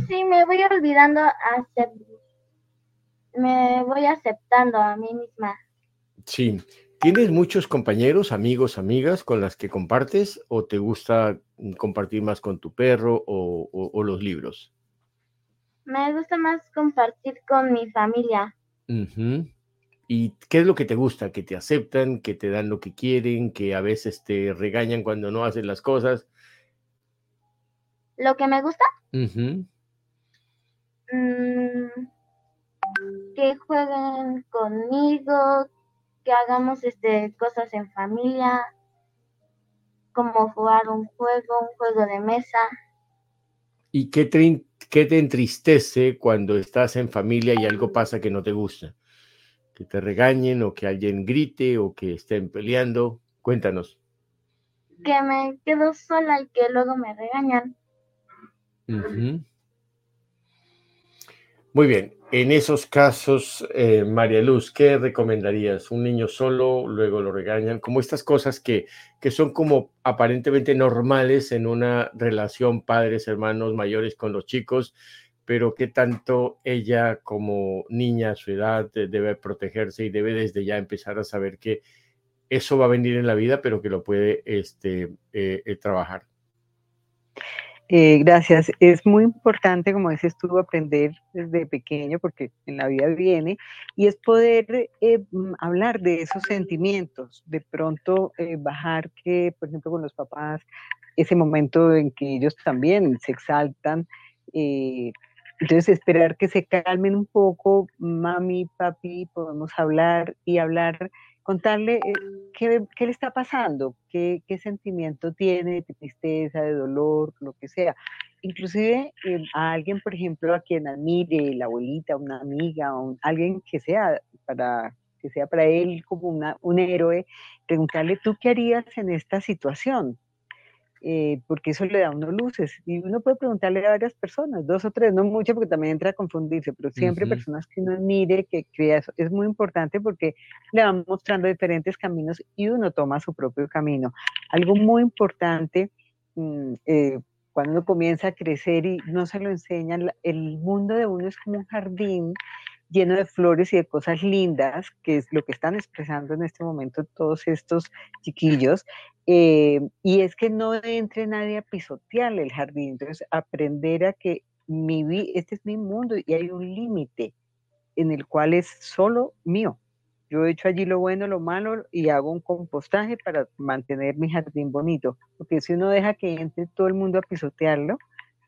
Sí, me voy olvidando, me voy aceptando a mí misma. Sí, ¿Tienes muchos compañeros, amigos, amigas con las que compartes o te gusta mm, compartir más con tu perro o, los libros? Me gusta más compartir con mi familia. ¿Y qué es lo que te gusta? ¿Que te aceptan, que te dan lo que quieren, que a veces te regañan cuando no hacen las cosas? ¿Lo que me gusta? Mm, que jueguen conmigo, que hagamos este, cosas en familia, como jugar un juego, un juego de mesa. ¿Y qué te, qué te entristece cuando estás en familia y algo pasa que no te gusta? Que te regañen o que alguien grite o que estén peleando. Cuéntanos. Que me quedo sola y que luego me regañan. Muy bien, en esos casos, eh, María Luz, ¿qué recomendarías? ¿Un niño solo, luego lo regañan? Como estas cosas que, que son como aparentemente normales en una relación padres, hermanos mayores con los chicos, pero que tanto ella como niña a su edad debe protegerse y debe desde ya empezar a saber que eso va a venir en la vida, pero que lo puede este, eh, eh, trabajar. Eh, gracias. Es muy importante, como dices tú, aprender desde pequeño, porque en la vida viene, y es poder eh, mm, hablar de esos sentimientos, de pronto eh, bajar que, por ejemplo, con los papás, ese momento en que ellos también se exaltan. entonces, esperar que se calmen un poco, mami, papi, podemos hablar y hablar contarle eh, qué, qué, le está pasando, qué, qué, sentimiento tiene de tristeza, de dolor, lo que sea. Inclusive eh, a alguien, por ejemplo, a quien admire, la abuelita, una amiga, alguien que sea para que sea para él como una, un héroe, preguntarle, ¿tú qué harías en esta situación? Eh, porque eso le da unos luces. Y uno puede preguntarle a varias personas, dos o tres, no mucho, porque también entra a confundirse, pero siempre personas que uno admire, que crea eso. Es muy importante porque le van mostrando diferentes caminos y uno toma su propio camino. Algo muy importante mm, eh, cuando uno comienza a crecer y no se lo enseñan, el mundo de uno es como un jardín lleno de flores y de cosas lindas, que es lo que están expresando en este momento todos estos chiquillos, eh, y es que no entre nadie a pisotearle el jardín, entonces aprender a que mi este es mi mundo y hay un límite en el cual es solo mío. Yo he hecho allí lo bueno, lo malo y hago un compostaje para mantener mi jardín bonito, porque si uno deja que entre todo el mundo a pisotearlo,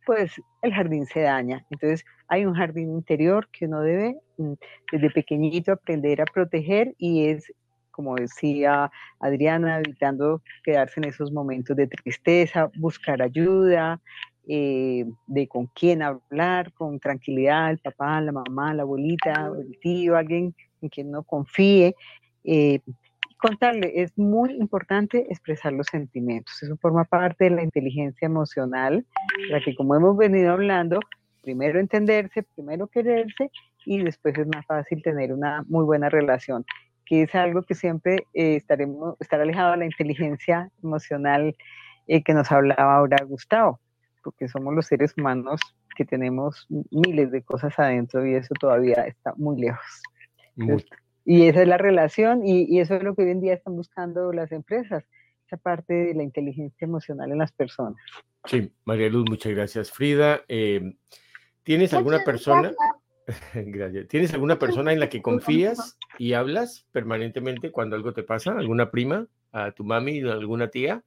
pues el jardín se daña. Entonces hay un jardín interior que uno debe mm, desde pequeñito aprender a proteger y es, como decía Adriana, evitando quedarse en esos momentos de tristeza, buscar ayuda, eh, de con quién hablar, con tranquilidad, el papá, la mamá, la abuelita, el tío, alguien en quien no confíe. Eh, contarle, es muy importante expresar los sentimientos. Eso forma parte de la inteligencia emocional, para que como hemos venido hablando, primero entenderse, primero quererse y después es más fácil tener una muy buena relación. que es algo que siempre eh, estaremos, estar alejado de la inteligencia emocional eh, que nos hablaba ahora Gustavo, porque somos los seres humanos que tenemos miles de cosas adentro y eso todavía está muy lejos. Y esa es la relación y, y, eso es lo que hoy en día están buscando las empresas, esa parte de la inteligencia emocional en las personas. Sí, María Luz, muchas gracias. Frida, eh, ¿tienes alguna persona? Gracias. [LAUGHS] ¿Tienes alguna persona en la que confías y hablas permanentemente cuando algo te pasa? ¿Alguna prima? ¿A tu mami? ¿Alguna tía?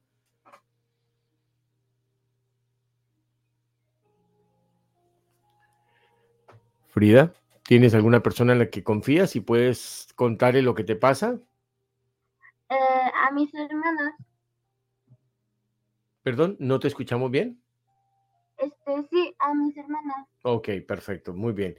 Frida, ¿tienes alguna persona en la que confías y puedes contarle lo que te pasa? Eh, a mis hermanas. Perdón, ¿no te escuchamos bien? Este, sí, a mis hermanas. Ok, perfecto, muy bien.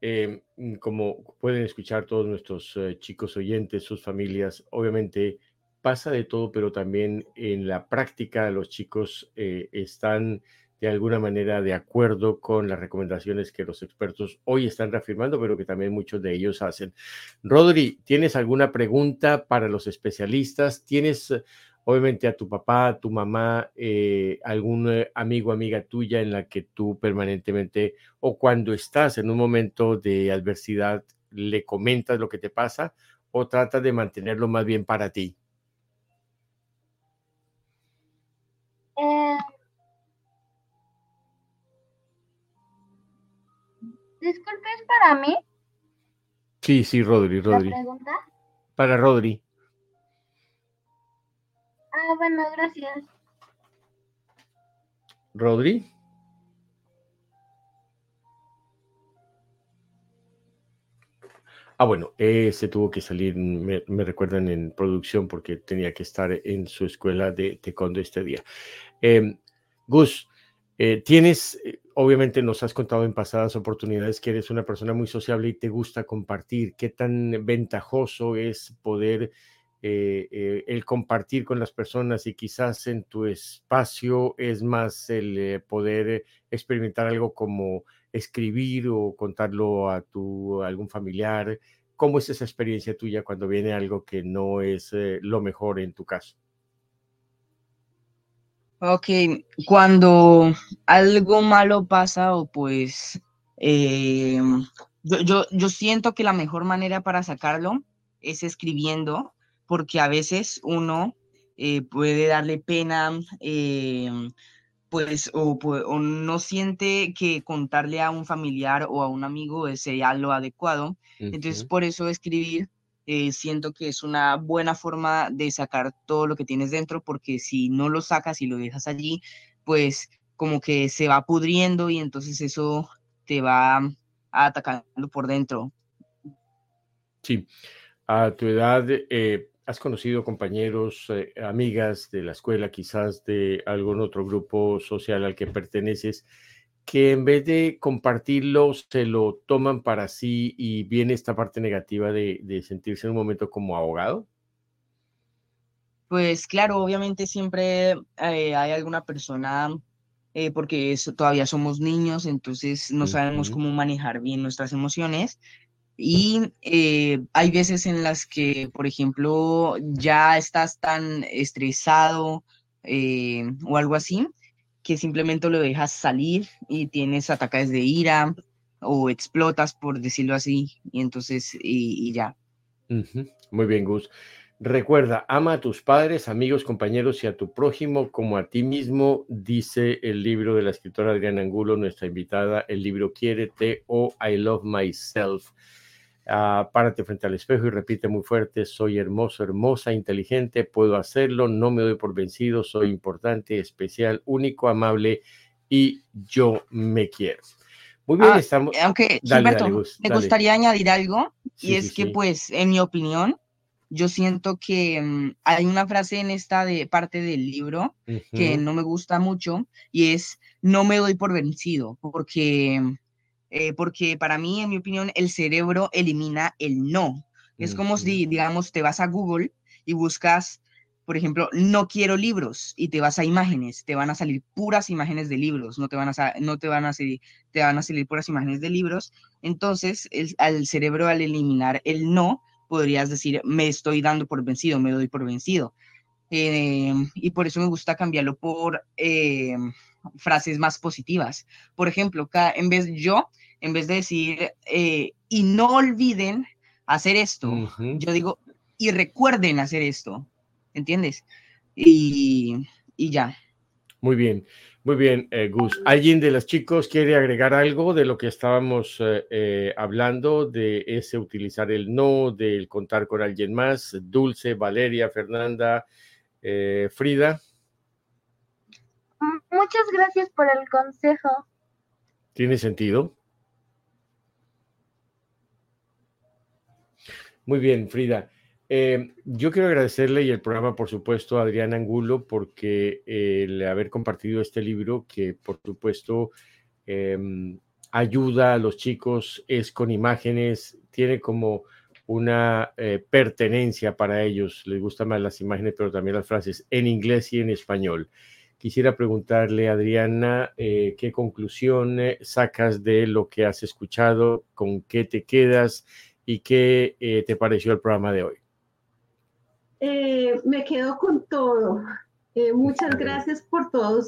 Em, como pueden escuchar todos nuestros eh, chicos oyentes, sus familias, obviamente pasa de todo, pero también en la práctica los chicos eh, están de alguna manera de acuerdo con las recomendaciones que los expertos hoy están reafirmando, pero que también muchos de ellos hacen. Rodri, ¿tienes alguna pregunta para los especialistas? ¿Tienes obviamente a tu papá, a tu mamá, eh, algún eh, amigo, amiga tuya en la que tú permanentemente o cuando estás en un momento de adversidad le comentas lo que te pasa o tratas de mantenerlo más bien para ti? Eh, disculpe, ¿es para mí? Sí, sí, Rodri, Rodri. ¿La pregunta? Para Rodri. Ah, bueno, gracias. Rodri. Ah, bueno, se tuvo que salir, me, recuerdan en producción porque tenía que estar en su escuela de taekwondo este día. Em, Gus, eh, tienes, eh, obviamente nos has contado en pasadas oportunidades que eres una persona muy sociable y te gusta compartir. ¿Qué tan ventajoso es poder eh, el compartir con las personas y quizás en tu espacio es más el poder experimentar algo como escribir o contarlo a tu algún familiar. ¿Cómo es esa experiencia tuya cuando viene algo que no es lo mejor en tu caso? Ok, cuando algo malo pasa o pues yo, yo, yo siento que la mejor manera para sacarlo es escribiendo porque a veces uno eh, puede darle pena, eh, pues, o, no siente que contarle a un familiar o a un amigo sea lo adecuado. Entonces, por eso escribir eh, siento que es una buena forma de sacar todo lo que tienes dentro, porque si no lo sacas y lo dejas allí, pues como que se va pudriendo y entonces eso te va atacando por dentro. Sí, a tu edad, ¿Has conocido compañeros, eh, amigas de la escuela, quizás de algún otro grupo social al que perteneces, que en vez de compartirlo se lo toman para sí y viene esta parte negativa de, sentirse en un momento como ahogado? Pues claro, obviamente siempre eh, hay alguna persona, eh, porque todavía somos niños, entonces no sabemos cómo manejar bien nuestras emociones. Y eh, hay veces en las que, por ejemplo, ya estás tan estresado o algo así, que simplemente lo dejas salir y tienes ataques de ira o explotas, por decirlo así, y entonces, y, ya. Muy bien, Gus. Recuerda, ama a tus padres, amigos, compañeros y a tu prójimo como a ti mismo, dice el libro de la escritora Adriana Angulo, nuestra invitada, el libro Quiérete o I Love Myself. Ah, párate frente al espejo y repite muy fuerte, soy hermoso, hermosa, inteligente, puedo hacerlo, no me doy por vencido, soy importante, especial, único, amable y yo me quiero. Muy bien, ah, estamos... Aunque, Gilberto, me gustaría añadir algo, y es que pues, en mi opinión, yo siento que mm, hay una frase en esta de parte del libro que no me gusta mucho, y es, no me doy por vencido, porque eh, porque para mí, en mi opinión, el cerebro elimina el no. Es como si, digamos, te vas a Google y buscas, por ejemplo, no quiero libros y te vas a imágenes, te van a salir puras imágenes de libros, no te van a, no te van a salir, te van a salir puras imágenes de libros. Entonces, el, al cerebro al eliminar el no, podrías decir, me estoy dando por vencido, me doy por vencido. Eh, y por eso me gusta cambiarlo por eh, frases más positivas. Por ejemplo, en vez yo, en vez de decir, eh, y no olviden hacer esto, yo digo, y recuerden hacer esto, ¿entiendes? Y, y ya. Muy bien. Muy bien, eh, Gus. ¿Alguien de los chicos quiere agregar algo de lo que estábamos eh, eh, hablando, de ese utilizar el no, del contar con alguien más? Dulce, Valeria, Fernanda, Frida. Muchas gracias por el consejo. ¿Tiene sentido? Muy bien, Frida. Eh, yo quiero agradecerle y el programa, por supuesto, a Adrián Angulo, porque eh, el haber compartido este libro, que por supuesto em, ayuda a los chicos, es con imágenes, tiene como una eh, pertenencia para ellos, les gustan más las imágenes, pero también las frases en inglés y en español. Quisiera preguntarle, Adriana, qué conclusión sacas de lo que has escuchado, con qué te quedas y qué te pareció el programa de hoy. Eh, me quedo con todo. Eh, muchas gracias por, todo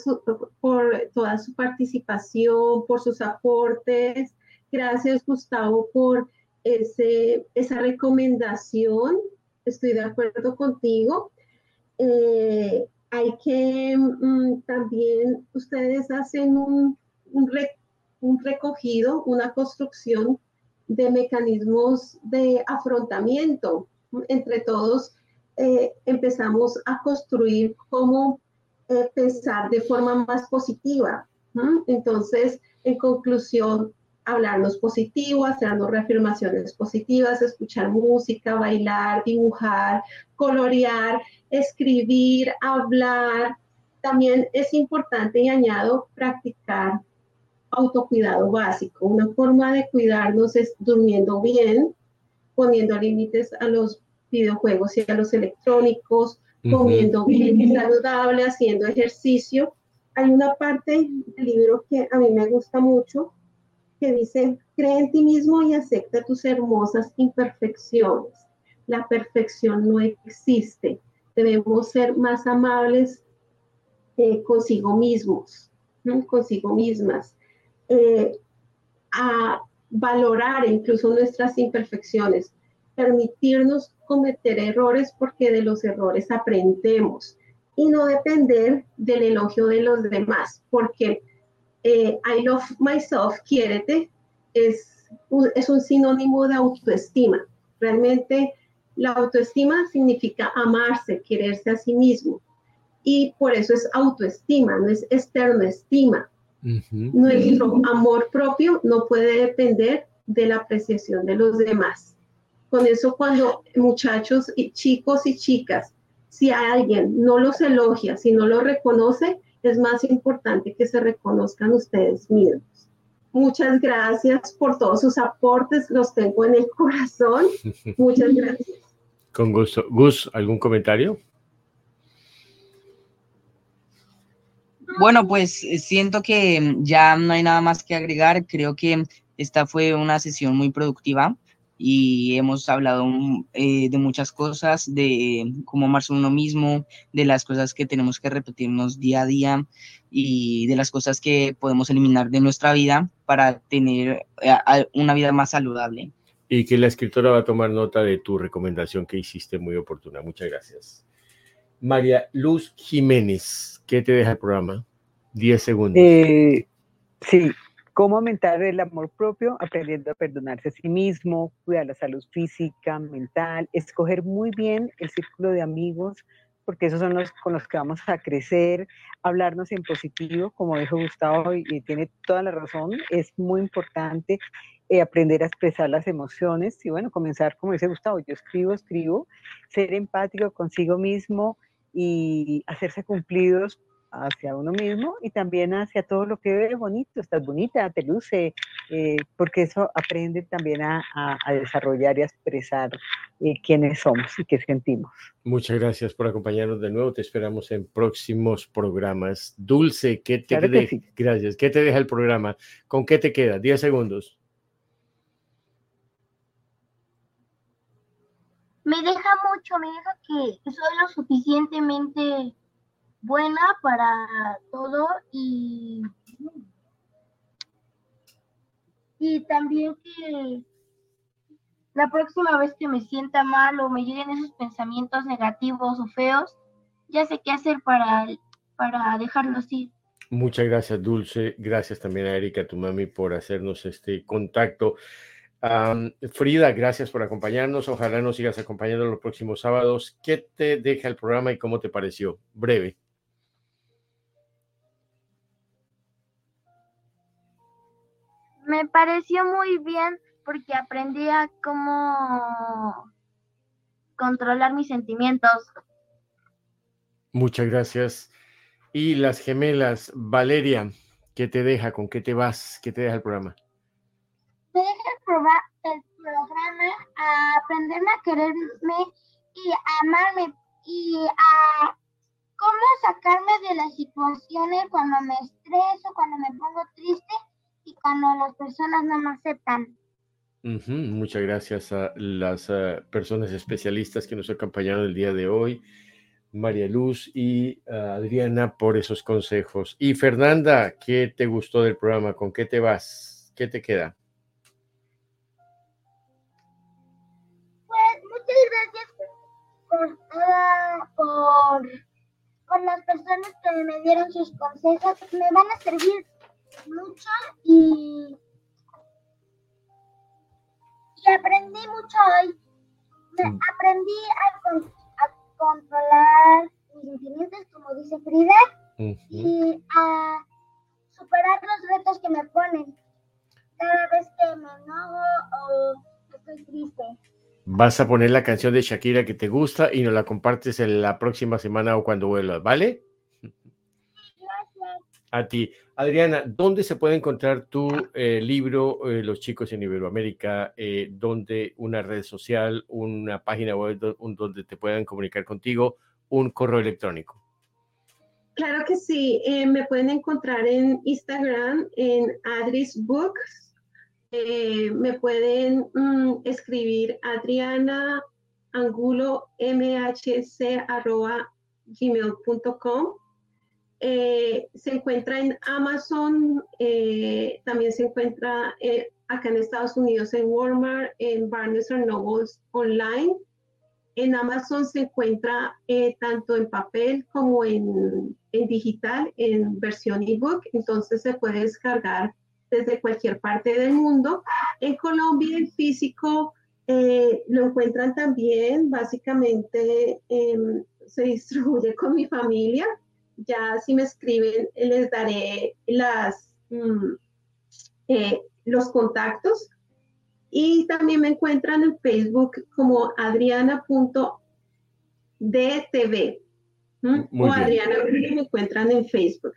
por toda su participación, por sus aportes. Gracias, Gustavo, por ese, esa recomendación. Estoy de acuerdo contigo. Eh, hay que mm, también, ustedes hacen un, un recogido, una construcción de mecanismos de afrontamiento entre todos eh, empezamos a construir cómo eh, pensar de forma más positiva. Entonces, en conclusión, hablarnos positivo, hacernos reafirmaciones positivas, escuchar música, bailar, dibujar, colorear, escribir, hablar. También es importante y añado practicar autocuidado básico. Una forma de cuidarnos es durmiendo bien, poniendo límites a los videojuegos y a los electrónicos, comiendo bien saludable, haciendo ejercicio. Hay una parte del libro que a mí me gusta mucho que dice, cree en ti mismo y acepta tus hermosas imperfecciones. La perfección no existe. Debemos ser más amables eh, consigo mismos, consigo mismas, eh, a valorar incluso nuestras imperfecciones, permitirnos cometer errores porque de los errores aprendemos y no depender del elogio de los demás, porque eh, I love myself, quiérete, es, es un sinónimo de autoestima. Realmente la autoestima significa amarse, quererse a sí mismo. Y por eso es autoestima, no es externoestima. Nuestro amor propio no puede depender de la apreciación de los demás. Con eso cuando muchachos y chicos y chicas, si alguien no los elogia, si no los reconoce, es más importante que se reconozcan ustedes mismos. Muchas gracias por todos sus aportes, los tengo en el corazón. [LAUGHS] Muchas gracias. Con gusto. Gus, ¿algún comentario? Bueno, pues eh, siento que ya no hay nada más que agregar. Creo que esta fue una sesión muy productiva y hemos hablado eh, de muchas cosas, de cómo amarse uno mismo, de las cosas que tenemos que repetirnos día a día y de las cosas que podemos eliminar de nuestra vida para tener eh, una vida más saludable. Y que la escritora va a tomar nota de tu recomendación que hiciste muy oportuna. Muchas gracias. María Luz Jiménez, ¿qué te deja el programa? Diez segundos. Eh, sí, cómo aumentar el amor propio, aprendiendo a perdonarse a sí mismo, cuidar la salud física, mental, escoger muy bien el círculo de amigos, porque esos son los con los que vamos a crecer, hablarnos en positivo, como dijo Gustavo, y, tiene toda la razón, es muy importante eh, aprender a expresar las emociones y bueno, comenzar, como dice Gustavo, yo escribo, escribo, ser empático consigo mismo y hacerse cumplidos hacia uno mismo y también hacia todo lo que ve bonito, estás bonita, te luce, eh, porque eso aprende también a, desarrollar y a expresar eh, quiénes somos y qué sentimos. Muchas gracias por acompañarnos de nuevo, te esperamos en próximos programas. Dulce, ¿qué te, Gracias. ¿Qué te deja el programa? ¿Con qué te queda? Diez segundos. Me deja mucho, me deja que soy lo suficientemente buena para todo y, y también que la próxima vez que me sienta mal o me lleguen esos pensamientos negativos o feos, ya sé qué hacer para, para dejarlos ir. Muchas gracias, Dulce. Gracias también a Erika, tu mami, por hacernos este contacto. Frida, gracias por acompañarnos. Ojalá nos sigas acompañando los próximos sábados. ¿Qué te deja el programa y cómo te pareció? Breve. Me pareció muy bien porque aprendí a cómo controlar mis sentimientos. Muchas gracias. Y las gemelas, Valeria, ¿qué te deja? ¿Con qué te vas? ¿Qué te deja el programa? Me deja el, programa a aprenderme a quererme y a amarme y a cómo sacarme de las situaciones cuando me estreso, cuando me pongo triste y cuando las personas no me aceptan. Muchas gracias a las eh, personas especialistas que nos acompañaron el día de hoy. María Luz y Adriana por esos consejos. Y Fernanda, ¿qué te gustó del programa? ¿Con qué te vas? ¿Qué te queda? Por, por, las personas que me dieron sus consejos. Me van a servir mucho y, y aprendí mucho hoy. Mm. Aprendí a controlar mis sentimientos, como dice Frida, y a superar los retos que me ponen cada vez que me enojo o estoy triste. Vas a poner la canción de Shakira que te gusta y nos la compartes en la próxima semana o cuando vuelvas, ¿vale? A ti. Adriana, ¿dónde se puede encontrar tu eh, libro, eh, Los chicos en Iberoamérica? Eh, ¿Dónde una red social, una página web donde te puedan comunicar contigo, un correo electrónico? Claro que sí. me pueden encontrar en Instagram, en Adris Books. Me pueden mm, escribir Adriana Angulo mhc gmail.com eh, se encuentra en Amazon, eh, también se encuentra eh, acá en Estados Unidos en Walmart, en Barnes Nobles online. En Amazon se encuentra tanto en papel como en, en digital, en versión ebook, entonces se puede descargar desde cualquier parte del mundo. En Colombia, en físico, lo encuentran también, básicamente em, se distribuye [LAUGHS] con mi familia ya si me escriben les daré las, mm, eh, los contactos. Y también me encuentran en Facebook como adriana.dtv. O Adriana, me encuentran en Facebook.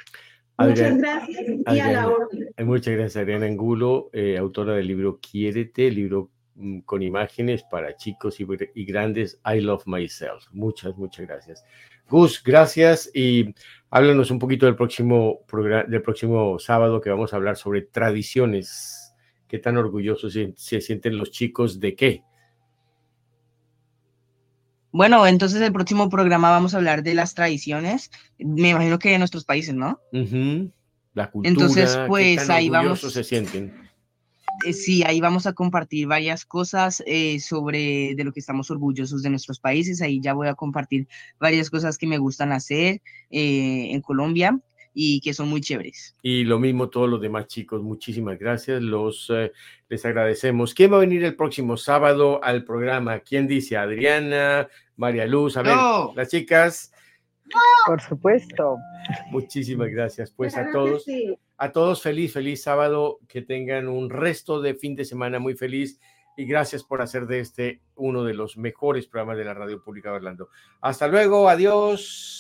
Muchas gracias y a la orden. Eh, muchas gracias, Adriana Angulo, eh, autora del libro Quiérete, libro mm, con imágenes para chicos y, y, grandes, I Love Myself. Muchas, muchas gracias. Gus, gracias y háblanos un poquito del próximo, del próximo sábado que vamos a hablar sobre tradiciones. ¿Qué tan orgullosos se, se sienten los chicos de qué? Bueno, entonces el próximo programa vamos a hablar de las tradiciones, me imagino que de nuestros países, ¿no? La cultura. Entonces, pues ¿qué tan ahí vamos. se sienten? Eh, sí, ahí vamos a compartir varias cosas eh, sobre de lo que estamos orgullosos de nuestros países. Ahí ya voy a compartir varias cosas que me gustan hacer eh, en Colombia y que son muy chéveres. Y lo mismo todos los demás chicos, muchísimas gracias, los les agradecemos. ¿Quién va a venir el próximo sábado al programa? ¿Quién dice? Adriana, María Luz, a ver, las chicas. Por supuesto. Muchísimas gracias, pues a todos. A todos feliz, feliz sábado, que tengan un resto de fin de semana muy feliz y gracias por hacer de este uno de los mejores programas de la radio pública de Orlando. Hasta luego, adiós.